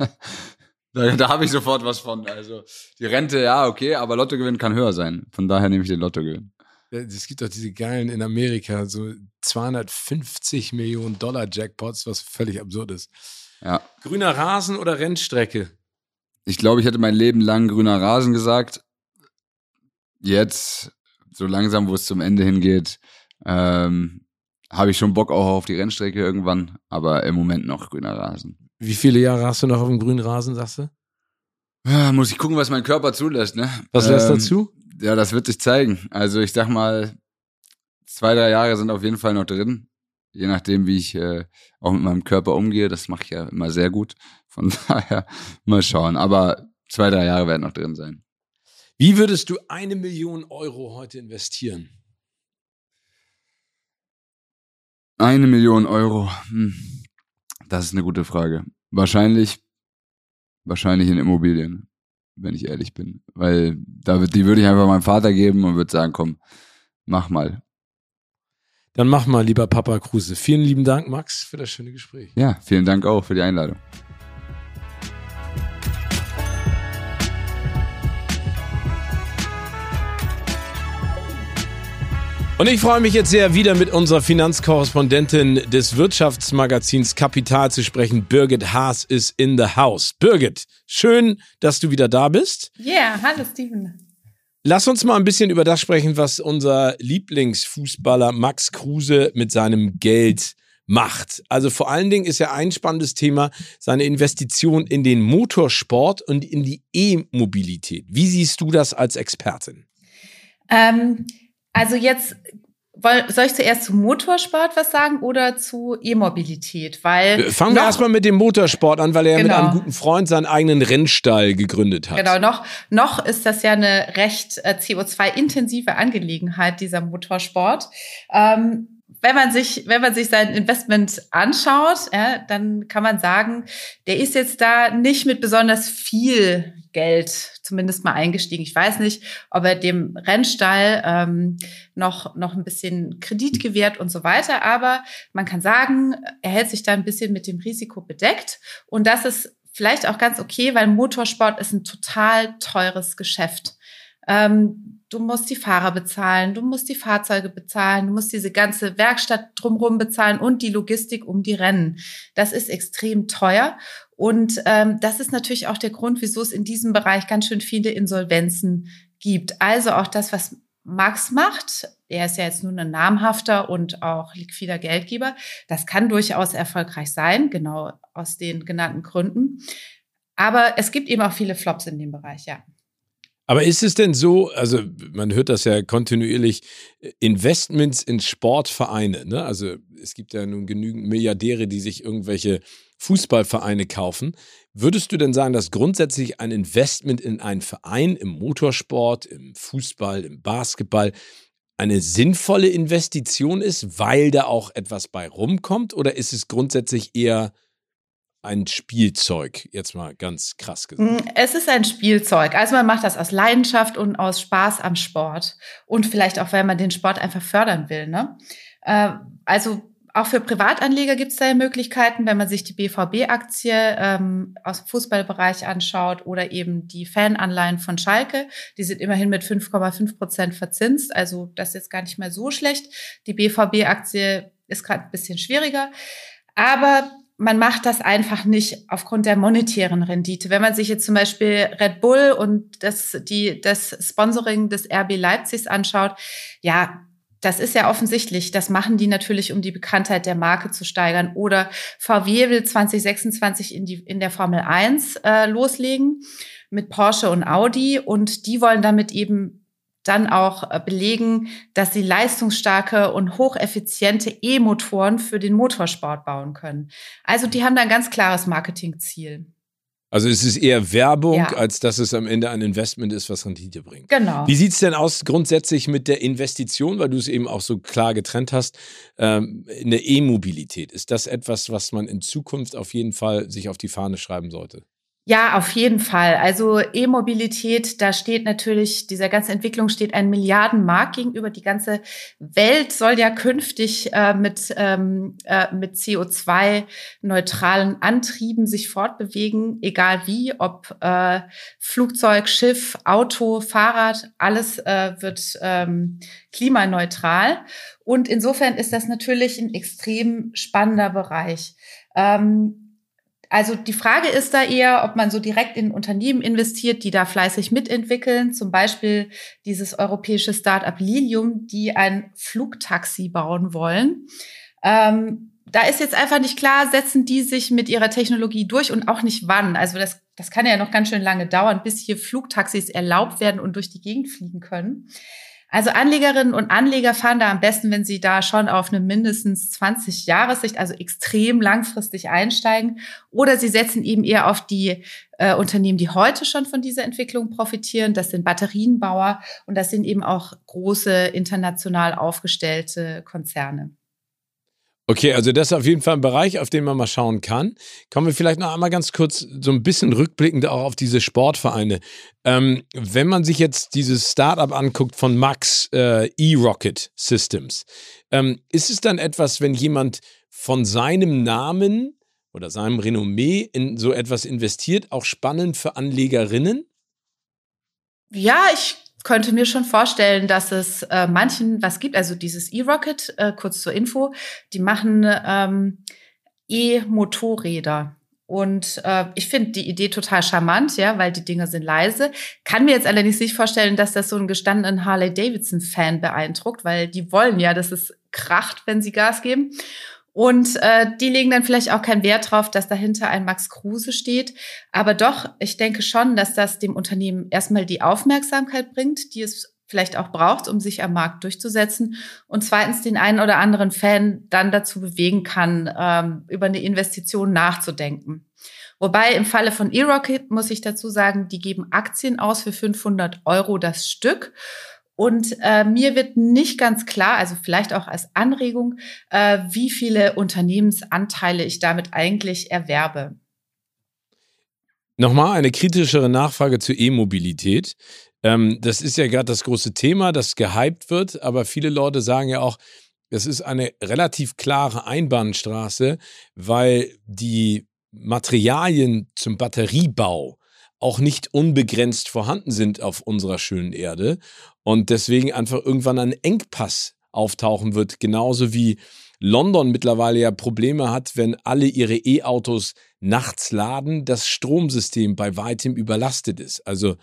da da habe ich sofort was von. Also die Rente, ja, okay, aber Lottogewinn kann höher sein. Von daher nehme ich den Lottogewinn. Es gibt doch diese geilen in Amerika, so 250 Millionen Dollar Jackpots, was völlig absurd ist. Ja. Grüner Rasen oder Rennstrecke? Ich glaube, ich hätte mein Leben lang grüner Rasen gesagt. Jetzt, so langsam, wo es zum Ende hingeht, ähm, habe ich schon Bock auch auf die Rennstrecke irgendwann, aber im Moment noch grüner Rasen. Wie viele Jahre hast du noch auf dem grünen Rasen, sagst du? Ja, muss ich gucken, was mein Körper zulässt, ne? Was lässt ähm, dazu? Ja, das wird sich zeigen. Also ich sag mal, zwei, drei Jahre sind auf jeden Fall noch drin. Je nachdem, wie ich äh, auch mit meinem Körper umgehe. Das mache ich ja immer sehr gut. Von daher mal schauen. Aber zwei, drei Jahre werden noch drin sein. Wie würdest du eine Million Euro heute investieren? Eine Million Euro. Hm. Das ist eine gute Frage. Wahrscheinlich, wahrscheinlich in Immobilien wenn ich ehrlich bin. Weil da, die würde ich einfach meinem Vater geben und würde sagen, komm, mach mal. Dann mach mal, lieber Papa Kruse. Vielen lieben Dank, Max, für das schöne Gespräch. Ja, vielen Dank auch für die Einladung. Und ich freue mich jetzt sehr, wieder mit unserer Finanzkorrespondentin des Wirtschaftsmagazins Kapital zu sprechen. Birgit Haas ist in the house. Birgit, schön, dass du wieder da bist. Ja, yeah, hallo Steven. Lass uns mal ein bisschen über das sprechen, was unser Lieblingsfußballer Max Kruse mit seinem Geld macht. Also vor allen Dingen ist ja ein spannendes Thema seine Investition in den Motorsport und in die E-Mobilität. Wie siehst du das als Expertin? Ähm, also jetzt soll ich zuerst zu Motorsport was sagen oder zu E-Mobilität? Weil äh, Fangen wir erstmal mit dem Motorsport an, weil er genau. mit einem guten Freund seinen eigenen Rennstall gegründet hat. Genau, noch, noch ist das ja eine recht äh, CO2-intensive Angelegenheit, dieser Motorsport. Ähm, wenn man sich, wenn man sich sein Investment anschaut, ja, dann kann man sagen, der ist jetzt da nicht mit besonders viel Geld zumindest mal eingestiegen. Ich weiß nicht, ob er dem Rennstall ähm, noch, noch ein bisschen Kredit gewährt und so weiter. Aber man kann sagen, er hält sich da ein bisschen mit dem Risiko bedeckt. Und das ist vielleicht auch ganz okay, weil Motorsport ist ein total teures Geschäft. Ähm, du musst die Fahrer bezahlen, du musst die Fahrzeuge bezahlen, du musst diese ganze Werkstatt drumherum bezahlen und die Logistik um die Rennen. Das ist extrem teuer. Und ähm, das ist natürlich auch der Grund, wieso es in diesem Bereich ganz schön viele Insolvenzen gibt. Also auch das, was Max macht, er ist ja jetzt nur ein namhafter und auch liquider Geldgeber, das kann durchaus erfolgreich sein, genau aus den genannten Gründen. Aber es gibt eben auch viele Flops in dem Bereich, ja. Aber ist es denn so, also man hört das ja kontinuierlich, Investments in Sportvereine, ne? Also es gibt ja nun genügend Milliardäre, die sich irgendwelche Fußballvereine kaufen. Würdest du denn sagen, dass grundsätzlich ein Investment in einen Verein im Motorsport, im Fußball, im Basketball eine sinnvolle Investition ist, weil da auch etwas bei rumkommt? Oder ist es grundsätzlich eher ein Spielzeug, jetzt mal ganz krass gesagt. Mm, es ist ein Spielzeug. Also man macht das aus Leidenschaft und aus Spaß am Sport. Und vielleicht auch, weil man den Sport einfach fördern will. Ne? Äh, also auch für Privatanleger gibt es da ja Möglichkeiten, wenn man sich die BVB-Aktie ähm, aus dem Fußballbereich anschaut oder eben die Fananleihen von Schalke. Die sind immerhin mit 5,5 Prozent verzinst. Also das ist jetzt gar nicht mehr so schlecht. Die BVB-Aktie ist gerade ein bisschen schwieriger. Aber man macht das einfach nicht aufgrund der monetären Rendite. Wenn man sich jetzt zum Beispiel Red Bull und das, die, das Sponsoring des RB Leipzigs anschaut, ja, das ist ja offensichtlich. Das machen die natürlich, um die Bekanntheit der Marke zu steigern. Oder VW will 2026 in, die, in der Formel 1 äh, loslegen mit Porsche und Audi. Und die wollen damit eben dann auch äh, belegen, dass sie leistungsstarke und hocheffiziente E-Motoren für den Motorsport bauen können. Also die haben da ein ganz klares Marketingziel. Also es ist eher Werbung, ja. als dass es am Ende ein Investment ist, was Rendite bringt. Genau. Wie sieht's denn aus grundsätzlich mit der Investition, weil du es eben auch so klar getrennt hast, ähm, in der E-Mobilität? Ist das etwas, was man in Zukunft auf jeden Fall sich auf die Fahne schreiben sollte? Ja, auf jeden Fall. Also E-Mobilität, da steht natürlich, dieser ganzen Entwicklung steht ein Milliardenmarkt gegenüber. Die ganze Welt soll ja künftig äh, mit, ähm, äh, mit CO2-neutralen Antrieben sich fortbewegen, egal wie, ob äh, Flugzeug, Schiff, Auto, Fahrrad, alles äh, wird ähm, klimaneutral. Und insofern ist das natürlich ein extrem spannender Bereich. Ähm, also die Frage ist da eher, ob man so direkt in Unternehmen investiert, die da fleißig mitentwickeln, zum Beispiel dieses europäische Startup Lilium, die ein Flugtaxi bauen wollen. Ähm, da ist jetzt einfach nicht klar, setzen die sich mit ihrer Technologie durch und auch nicht wann. Also das, das kann ja noch ganz schön lange dauern, bis hier Flugtaxis erlaubt werden und durch die Gegend fliegen können. Also Anlegerinnen und Anleger fahren da am besten, wenn sie da schon auf eine mindestens 20 Jahressicht, also extrem langfristig einsteigen, oder sie setzen eben eher auf die äh, Unternehmen, die heute schon von dieser Entwicklung profitieren. Das sind Batterienbauer und das sind eben auch große international aufgestellte Konzerne. Okay, also das ist auf jeden Fall ein Bereich, auf den man mal schauen kann. Kommen wir vielleicht noch einmal ganz kurz so ein bisschen rückblickend auch auf diese Sportvereine. Ähm, wenn man sich jetzt dieses Startup anguckt von Max äh, E-Rocket Systems, ähm, ist es dann etwas, wenn jemand von seinem Namen oder seinem Renommee in so etwas investiert, auch spannend für Anlegerinnen? Ja, ich könnte mir schon vorstellen, dass es äh, manchen was gibt. Also dieses E-Rocket, äh, kurz zur Info, die machen ähm, E-Motorräder. Und äh, ich finde die Idee total charmant, ja, weil die Dinger sind leise. Kann mir jetzt allerdings nicht vorstellen, dass das so einen gestandenen Harley-Davidson-Fan beeindruckt, weil die wollen ja, dass es kracht, wenn sie Gas geben. Und äh, die legen dann vielleicht auch keinen Wert drauf, dass dahinter ein Max Kruse steht. Aber doch, ich denke schon, dass das dem Unternehmen erstmal die Aufmerksamkeit bringt, die es vielleicht auch braucht, um sich am Markt durchzusetzen. Und zweitens den einen oder anderen Fan dann dazu bewegen kann, ähm, über eine Investition nachzudenken. Wobei im Falle von eRocket muss ich dazu sagen, die geben Aktien aus für 500 Euro das Stück. Und äh, mir wird nicht ganz klar, also vielleicht auch als Anregung, äh, wie viele Unternehmensanteile ich damit eigentlich erwerbe. Nochmal eine kritischere Nachfrage zur E-Mobilität. Ähm, das ist ja gerade das große Thema, das gehypt wird, aber viele Leute sagen ja auch, es ist eine relativ klare Einbahnstraße, weil die Materialien zum Batteriebau auch nicht unbegrenzt vorhanden sind auf unserer schönen Erde und deswegen einfach irgendwann ein Engpass auftauchen wird, genauso wie London mittlerweile ja Probleme hat, wenn alle ihre E-Autos nachts laden, das Stromsystem bei weitem überlastet ist. Also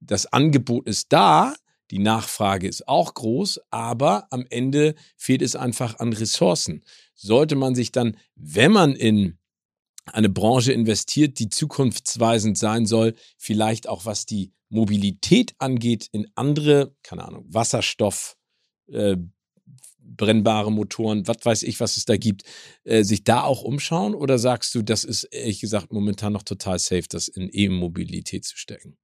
das Angebot ist da, die Nachfrage ist auch groß, aber am Ende fehlt es einfach an Ressourcen. Sollte man sich dann, wenn man in eine Branche investiert, die zukunftsweisend sein soll, vielleicht auch was die Mobilität angeht, in andere, keine Ahnung, Wasserstoff, äh, brennbare Motoren, was weiß ich, was es da gibt, äh, sich da auch umschauen? Oder sagst du, das ist ehrlich gesagt momentan noch total safe, das in E-Mobilität zu stecken?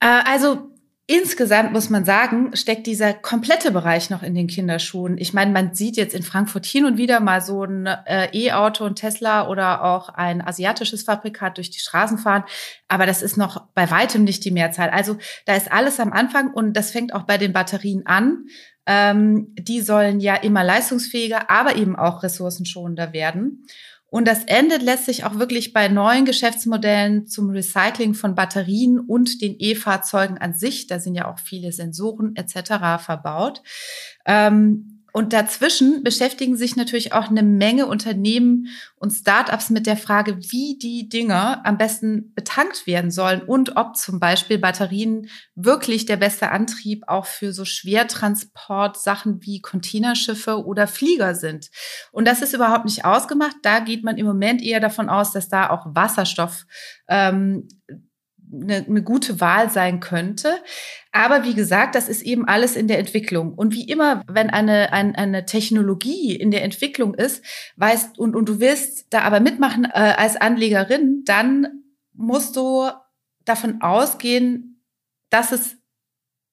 Äh, also Insgesamt muss man sagen, steckt dieser komplette Bereich noch in den Kinderschuhen. Ich meine, man sieht jetzt in Frankfurt hin und wieder mal so ein äh, E-Auto, ein Tesla oder auch ein asiatisches Fabrikat durch die Straßen fahren. Aber das ist noch bei weitem nicht die Mehrzahl. Also da ist alles am Anfang und das fängt auch bei den Batterien an. Ähm, die sollen ja immer leistungsfähiger, aber eben auch ressourcenschonender werden. Und das Ende lässt sich auch wirklich bei neuen Geschäftsmodellen zum Recycling von Batterien und den E-Fahrzeugen an sich, da sind ja auch viele Sensoren etc. verbaut, ähm, und dazwischen beschäftigen sich natürlich auch eine Menge Unternehmen und Startups mit der Frage, wie die Dinger am besten betankt werden sollen und ob zum Beispiel Batterien wirklich der beste Antrieb auch für so Schwertransportsachen wie Containerschiffe oder Flieger sind. Und das ist überhaupt nicht ausgemacht. Da geht man im Moment eher davon aus, dass da auch Wasserstoff ähm, eine, eine gute Wahl sein könnte. Aber wie gesagt, das ist eben alles in der Entwicklung. Und wie immer, wenn eine, eine, eine Technologie in der Entwicklung ist, weißt und, und du willst da aber mitmachen äh, als Anlegerin, dann musst du davon ausgehen, dass es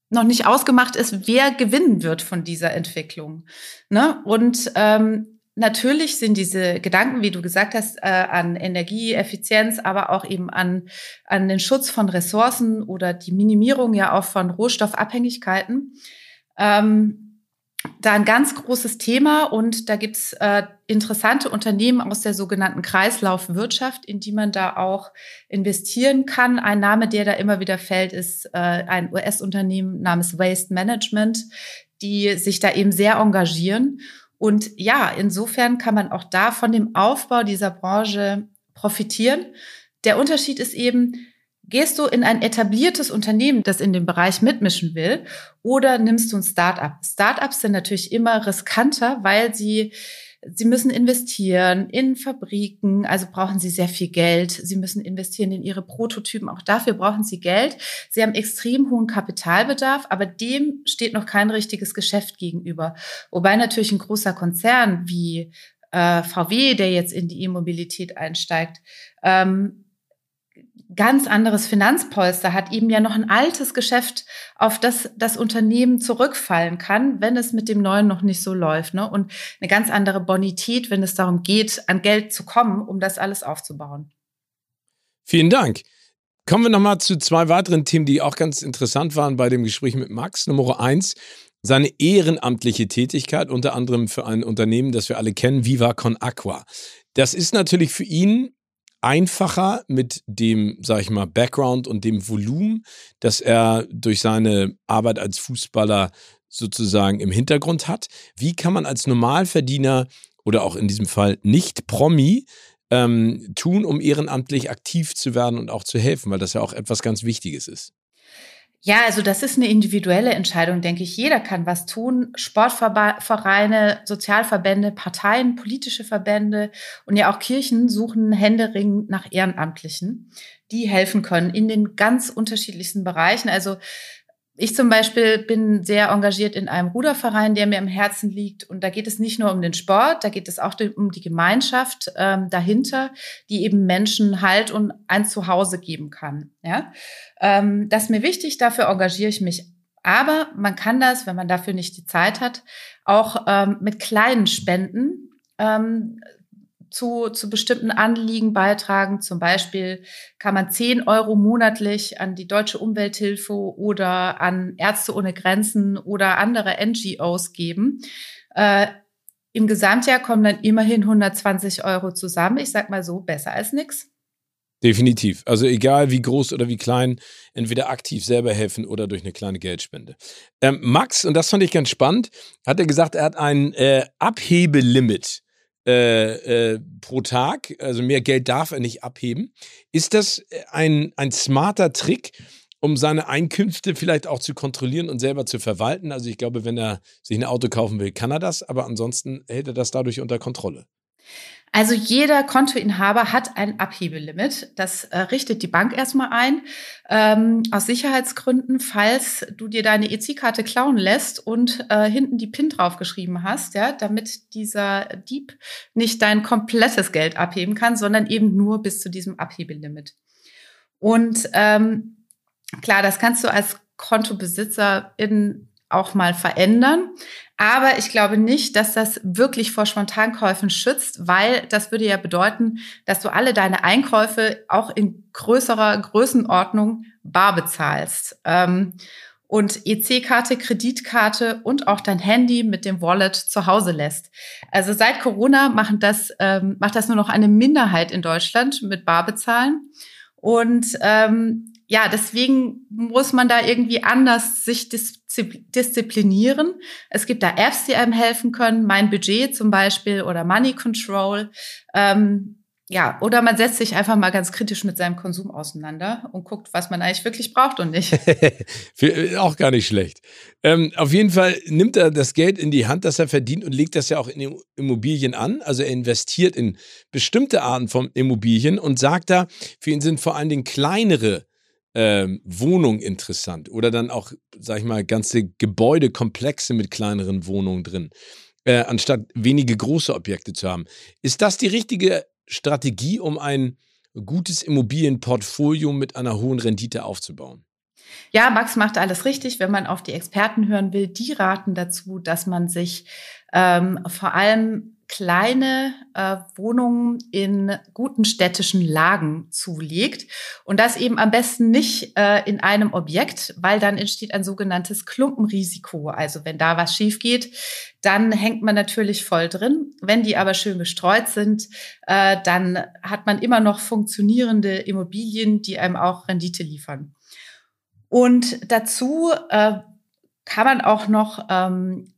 noch nicht ausgemacht ist, wer gewinnen wird von dieser Entwicklung. Ne? Und ähm, Natürlich sind diese Gedanken, wie du gesagt hast, äh, an Energieeffizienz, aber auch eben an, an den Schutz von Ressourcen oder die Minimierung ja auch von Rohstoffabhängigkeiten, ähm, da ein ganz großes Thema und da gibt's äh, interessante Unternehmen aus der sogenannten Kreislaufwirtschaft, in die man da auch investieren kann. Ein Name, der da immer wieder fällt, ist äh, ein US-Unternehmen namens Waste Management, die sich da eben sehr engagieren und ja, insofern kann man auch da von dem Aufbau dieser Branche profitieren. Der Unterschied ist eben, gehst du in ein etabliertes Unternehmen, das in dem Bereich mitmischen will, oder nimmst du ein Startup? Startups sind natürlich immer riskanter, weil sie Sie müssen investieren in Fabriken, also brauchen Sie sehr viel Geld. Sie müssen investieren in Ihre Prototypen, auch dafür brauchen Sie Geld. Sie haben extrem hohen Kapitalbedarf, aber dem steht noch kein richtiges Geschäft gegenüber. Wobei natürlich ein großer Konzern wie äh, VW, der jetzt in die E-Mobilität einsteigt, ähm, ganz anderes Finanzpolster hat, eben ja noch ein altes Geschäft, auf das das Unternehmen zurückfallen kann, wenn es mit dem neuen noch nicht so läuft. Ne? Und eine ganz andere Bonität, wenn es darum geht, an Geld zu kommen, um das alles aufzubauen. Vielen Dank. Kommen wir nochmal zu zwei weiteren Themen, die auch ganz interessant waren bei dem Gespräch mit Max. Nummer eins, seine ehrenamtliche Tätigkeit, unter anderem für ein Unternehmen, das wir alle kennen, Viva Con Aqua. Das ist natürlich für ihn einfacher mit dem, sag ich mal, Background und dem Volumen, das er durch seine Arbeit als Fußballer sozusagen im Hintergrund hat. Wie kann man als Normalverdiener oder auch in diesem Fall nicht Promi ähm, tun, um ehrenamtlich aktiv zu werden und auch zu helfen, weil das ja auch etwas ganz Wichtiges ist? Ja, also das ist eine individuelle Entscheidung, denke ich. Jeder kann was tun. Sportvereine, Sozialverbände, Parteien, politische Verbände und ja auch Kirchen suchen händeringend nach Ehrenamtlichen, die helfen können in den ganz unterschiedlichsten Bereichen. Also ich zum Beispiel bin sehr engagiert in einem Ruderverein, der mir im Herzen liegt. Und da geht es nicht nur um den Sport, da geht es auch um die Gemeinschaft ähm, dahinter, die eben Menschen Halt und ein Zuhause geben kann. Ja, ähm, das ist mir wichtig, dafür engagiere ich mich. Aber man kann das, wenn man dafür nicht die Zeit hat, auch ähm, mit kleinen Spenden ähm, zu, zu bestimmten Anliegen beitragen. Zum Beispiel kann man 10 Euro monatlich an die Deutsche Umwelthilfe oder an Ärzte ohne Grenzen oder andere NGOs geben. Äh, Im Gesamtjahr kommen dann immerhin 120 Euro zusammen. Ich sag mal so, besser als nix. Definitiv. Also egal wie groß oder wie klein, entweder aktiv selber helfen oder durch eine kleine Geldspende. Ähm, Max, und das fand ich ganz spannend, hat er gesagt, er hat ein äh, Abhebelimit äh, äh, pro Tag, also mehr Geld darf er nicht abheben. Ist das äh, ein, ein smarter Trick, um seine Einkünfte vielleicht auch zu kontrollieren und selber zu verwalten? Also ich glaube, wenn er sich ein Auto kaufen will, kann er das, aber ansonsten hält er das dadurch unter Kontrolle. Also jeder Kontoinhaber hat ein Abhebelimit. Das äh, richtet die Bank erstmal ein. Ähm, aus Sicherheitsgründen, falls du dir deine EC-Karte klauen lässt und äh, hinten die PIN draufgeschrieben hast, ja, damit dieser Dieb nicht dein komplettes Geld abheben kann, sondern eben nur bis zu diesem Abhebelimit. Und ähm, klar, das kannst du als Kontobesitzer in auch mal verändern. Aber ich glaube nicht, dass das wirklich vor Spontankäufen schützt, weil das würde ja bedeuten, dass du alle deine Einkäufe auch in größerer Größenordnung bar bezahlst. Ähm, und EC-Karte, Kreditkarte und auch dein Handy mit dem Wallet zu Hause lässt. Also seit Corona machen das, ähm, macht das nur noch eine Minderheit in Deutschland mit Barbezahlen. Und ähm, ja, deswegen muss man da irgendwie anders sich disziplinieren. Es gibt da Apps, die einem helfen können, mein Budget zum Beispiel oder Money Control. Ähm, ja, oder man setzt sich einfach mal ganz kritisch mit seinem Konsum auseinander und guckt, was man eigentlich wirklich braucht und nicht. auch gar nicht schlecht. Ähm, auf jeden Fall nimmt er das Geld in die Hand, das er verdient und legt das ja auch in Immobilien an. Also er investiert in bestimmte Arten von Immobilien und sagt da, für ihn sind vor allen Dingen kleinere ähm, Wohnungen interessant oder dann auch, sag ich mal, ganze Gebäudekomplexe mit kleineren Wohnungen drin. Äh, anstatt wenige große Objekte zu haben. Ist das die richtige Strategie, um ein gutes Immobilienportfolio mit einer hohen Rendite aufzubauen? Ja, Max macht alles richtig. Wenn man auf die Experten hören will, die raten dazu, dass man sich ähm, vor allem kleine äh, Wohnungen in guten städtischen Lagen zulegt. Und das eben am besten nicht äh, in einem Objekt, weil dann entsteht ein sogenanntes Klumpenrisiko. Also wenn da was schief geht, dann hängt man natürlich voll drin. Wenn die aber schön gestreut sind, äh, dann hat man immer noch funktionierende Immobilien, die einem auch Rendite liefern. Und dazu äh, kann man auch noch ähm,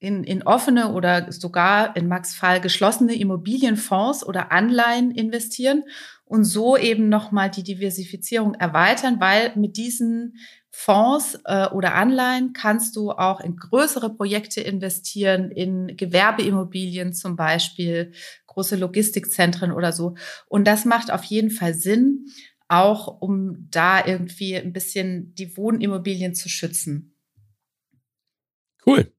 in, in offene oder sogar in Max Fall geschlossene Immobilienfonds oder Anleihen investieren und so eben nochmal die Diversifizierung erweitern, weil mit diesen Fonds äh, oder Anleihen kannst du auch in größere Projekte investieren, in Gewerbeimmobilien zum Beispiel, große Logistikzentren oder so. Und das macht auf jeden Fall Sinn, auch um da irgendwie ein bisschen die Wohnimmobilien zu schützen. Cool.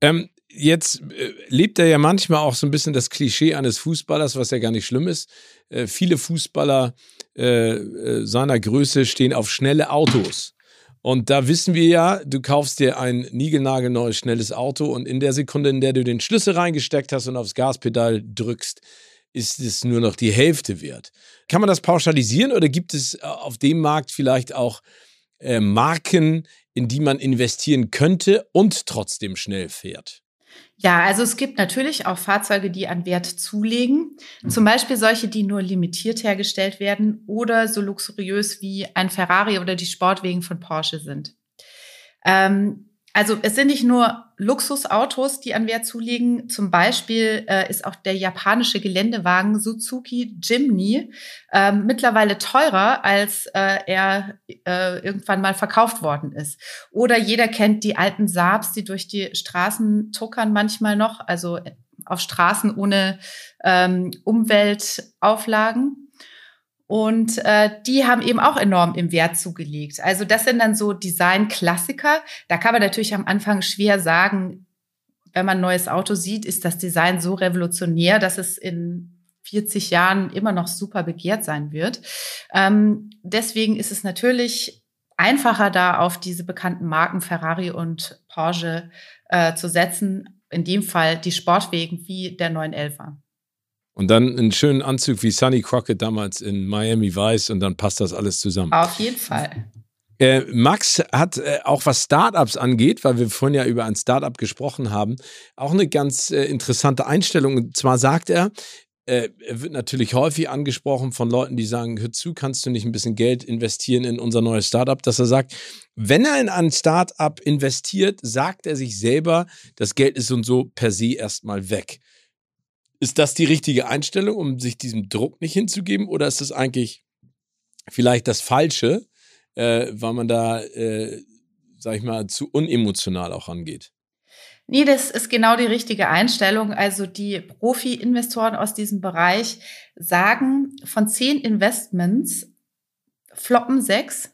Ähm, jetzt äh, lebt er ja manchmal auch so ein bisschen das Klischee eines Fußballers, was ja gar nicht schlimm ist. Äh, viele Fußballer äh, äh, seiner Größe stehen auf schnelle Autos. Und da wissen wir ja, du kaufst dir ein niegelnagelneues, schnelles Auto und in der Sekunde, in der du den Schlüssel reingesteckt hast und aufs Gaspedal drückst, ist es nur noch die Hälfte wert. Kann man das pauschalisieren oder gibt es äh, auf dem Markt vielleicht auch äh, Marken, in die man investieren könnte und trotzdem schnell fährt? Ja, also es gibt natürlich auch Fahrzeuge, die an Wert zulegen. Zum Beispiel solche, die nur limitiert hergestellt werden oder so luxuriös wie ein Ferrari oder die Sportwegen von Porsche sind. Ähm, also es sind nicht nur Luxusautos, die an Wert zulegen. Zum Beispiel äh, ist auch der japanische Geländewagen Suzuki Jimny äh, mittlerweile teurer, als äh, er äh, irgendwann mal verkauft worden ist. Oder jeder kennt die alten Saabs, die durch die Straßen tuckern manchmal noch, also auf Straßen ohne ähm, Umweltauflagen. Und äh, die haben eben auch enorm im Wert zugelegt. Also das sind dann so Design-Klassiker. Da kann man natürlich am Anfang schwer sagen, wenn man ein neues Auto sieht, ist das Design so revolutionär, dass es in 40 Jahren immer noch super begehrt sein wird. Ähm, deswegen ist es natürlich einfacher, da auf diese bekannten Marken Ferrari und Porsche äh, zu setzen. In dem Fall die Sportwegen wie der 911er. Und dann einen schönen Anzug wie Sonny Crockett damals in Miami Vice und dann passt das alles zusammen. Auf jeden Fall. Äh, Max hat äh, auch was Startups angeht, weil wir vorhin ja über ein Startup gesprochen haben, auch eine ganz äh, interessante Einstellung. Und zwar sagt er, äh, er wird natürlich häufig angesprochen von Leuten, die sagen, hör zu, kannst du nicht ein bisschen Geld investieren in unser neues Startup, dass er sagt, wenn er in ein Startup investiert, sagt er sich selber, das Geld ist und so per se erstmal weg. Ist das die richtige Einstellung, um sich diesem Druck nicht hinzugeben? Oder ist das eigentlich vielleicht das Falsche, äh, weil man da, äh, sag ich mal, zu unemotional auch angeht? Nee, das ist genau die richtige Einstellung. Also die Profi-Investoren aus diesem Bereich sagen, von zehn Investments floppen sechs,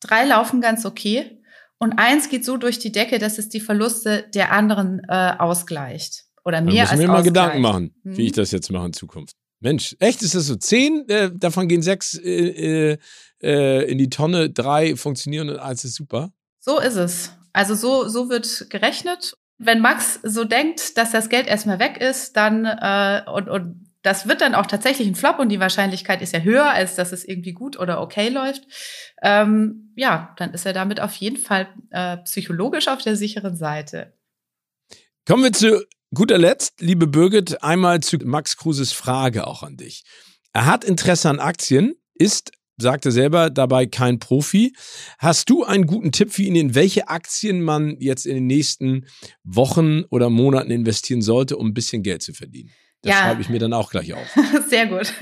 drei laufen ganz okay und eins geht so durch die Decke, dass es die Verluste der anderen äh, ausgleicht. Oder mehr Dann müssen als wir mal Gedanken machen, hm. wie ich das jetzt mache in Zukunft. Mensch, echt, ist das so? Zehn, äh, davon gehen sechs äh, äh, äh, in die Tonne, drei funktionieren und eins ist super. So ist es. Also so, so wird gerechnet. Wenn Max so denkt, dass das Geld erstmal weg ist, dann äh, und, und das wird dann auch tatsächlich ein Flop und die Wahrscheinlichkeit ist ja höher, als dass es irgendwie gut oder okay läuft, ähm, ja, dann ist er damit auf jeden Fall äh, psychologisch auf der sicheren Seite. Kommen wir zu guter Letzt, liebe Birgit, einmal zu Max Kruses Frage auch an dich. Er hat Interesse an Aktien, ist sagte selber dabei kein Profi. Hast du einen guten Tipp für ihn, in welche Aktien man jetzt in den nächsten Wochen oder Monaten investieren sollte, um ein bisschen Geld zu verdienen? Das ja. schreibe ich mir dann auch gleich auf. Sehr gut.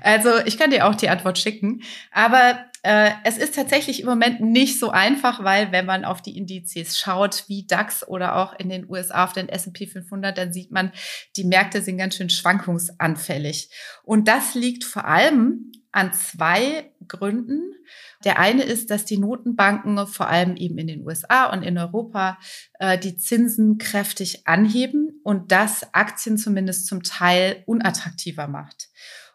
Also ich kann dir auch die Antwort schicken. Aber äh, es ist tatsächlich im Moment nicht so einfach, weil wenn man auf die Indizes schaut, wie DAX oder auch in den USA auf den S&P 500, dann sieht man, die Märkte sind ganz schön schwankungsanfällig. Und das liegt vor allem an zwei Gründen. Der eine ist, dass die Notenbanken vor allem eben in den USA und in Europa äh, die Zinsen kräftig anheben und das Aktien zumindest zum Teil unattraktiver macht.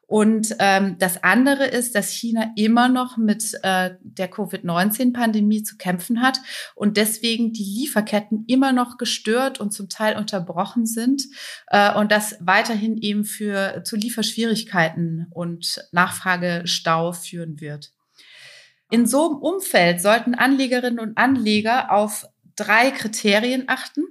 Und ähm, das andere ist, dass China immer noch mit äh, der Covid-19-Pandemie zu kämpfen hat und deswegen die Lieferketten immer noch gestört und zum Teil unterbrochen sind äh, und das weiterhin eben für zu Lieferschwierigkeiten und Nachfragestau führen wird. In so einem Umfeld sollten Anlegerinnen und Anleger auf drei Kriterien achten.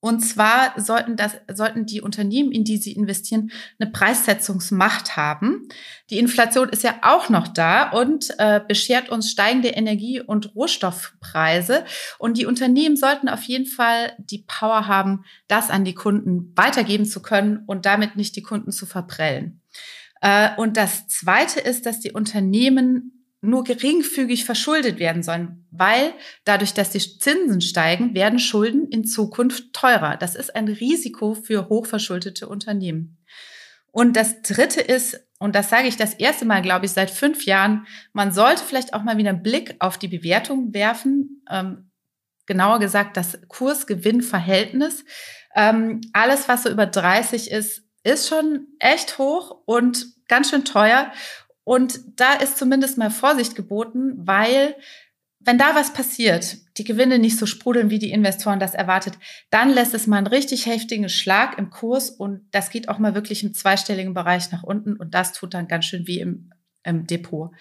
Und zwar sollten das, sollten die Unternehmen, in die sie investieren, eine Preissetzungsmacht haben. Die Inflation ist ja auch noch da und äh, beschert uns steigende Energie- und Rohstoffpreise. Und die Unternehmen sollten auf jeden Fall die Power haben, das an die Kunden weitergeben zu können und damit nicht die Kunden zu verprellen. Äh, und das Zweite ist, dass die Unternehmen nur geringfügig verschuldet werden sollen, weil dadurch, dass die Zinsen steigen, werden Schulden in Zukunft teurer. Das ist ein Risiko für hochverschuldete Unternehmen. Und das Dritte ist, und das sage ich das erste Mal, glaube ich, seit fünf Jahren, man sollte vielleicht auch mal wieder einen Blick auf die Bewertung werfen. Ähm, genauer gesagt, das Kurs-Gewinn-Verhältnis. Ähm, alles, was so über 30 ist, ist schon echt hoch und ganz schön teuer. Und da ist zumindest mal Vorsicht geboten, weil wenn da was passiert, die Gewinne nicht so sprudeln, wie die Investoren das erwartet, dann lässt es mal einen richtig heftigen Schlag im Kurs und das geht auch mal wirklich im zweistelligen Bereich nach unten und das tut dann ganz schön wie im, im Depot.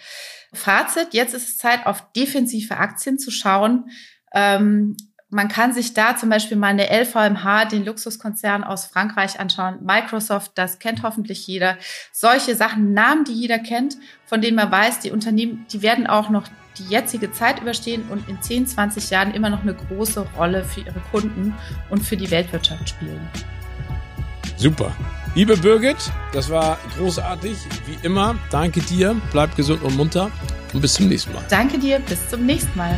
Fazit, jetzt ist es Zeit, auf defensive Aktien zu schauen. Ähm, man kann sich da zum Beispiel mal eine LVMH, den Luxuskonzern aus Frankreich anschauen. Microsoft, das kennt hoffentlich jeder. Solche Sachen, Namen, die jeder kennt, von denen man weiß, die Unternehmen, die werden auch noch die jetzige Zeit überstehen und in 10, 20 Jahren immer noch eine große Rolle für ihre Kunden und für die Weltwirtschaft spielen. Super. Liebe Birgit, das war großartig. Wie immer, danke dir. Bleib gesund und munter und bis zum nächsten Mal. Danke dir, bis zum nächsten Mal.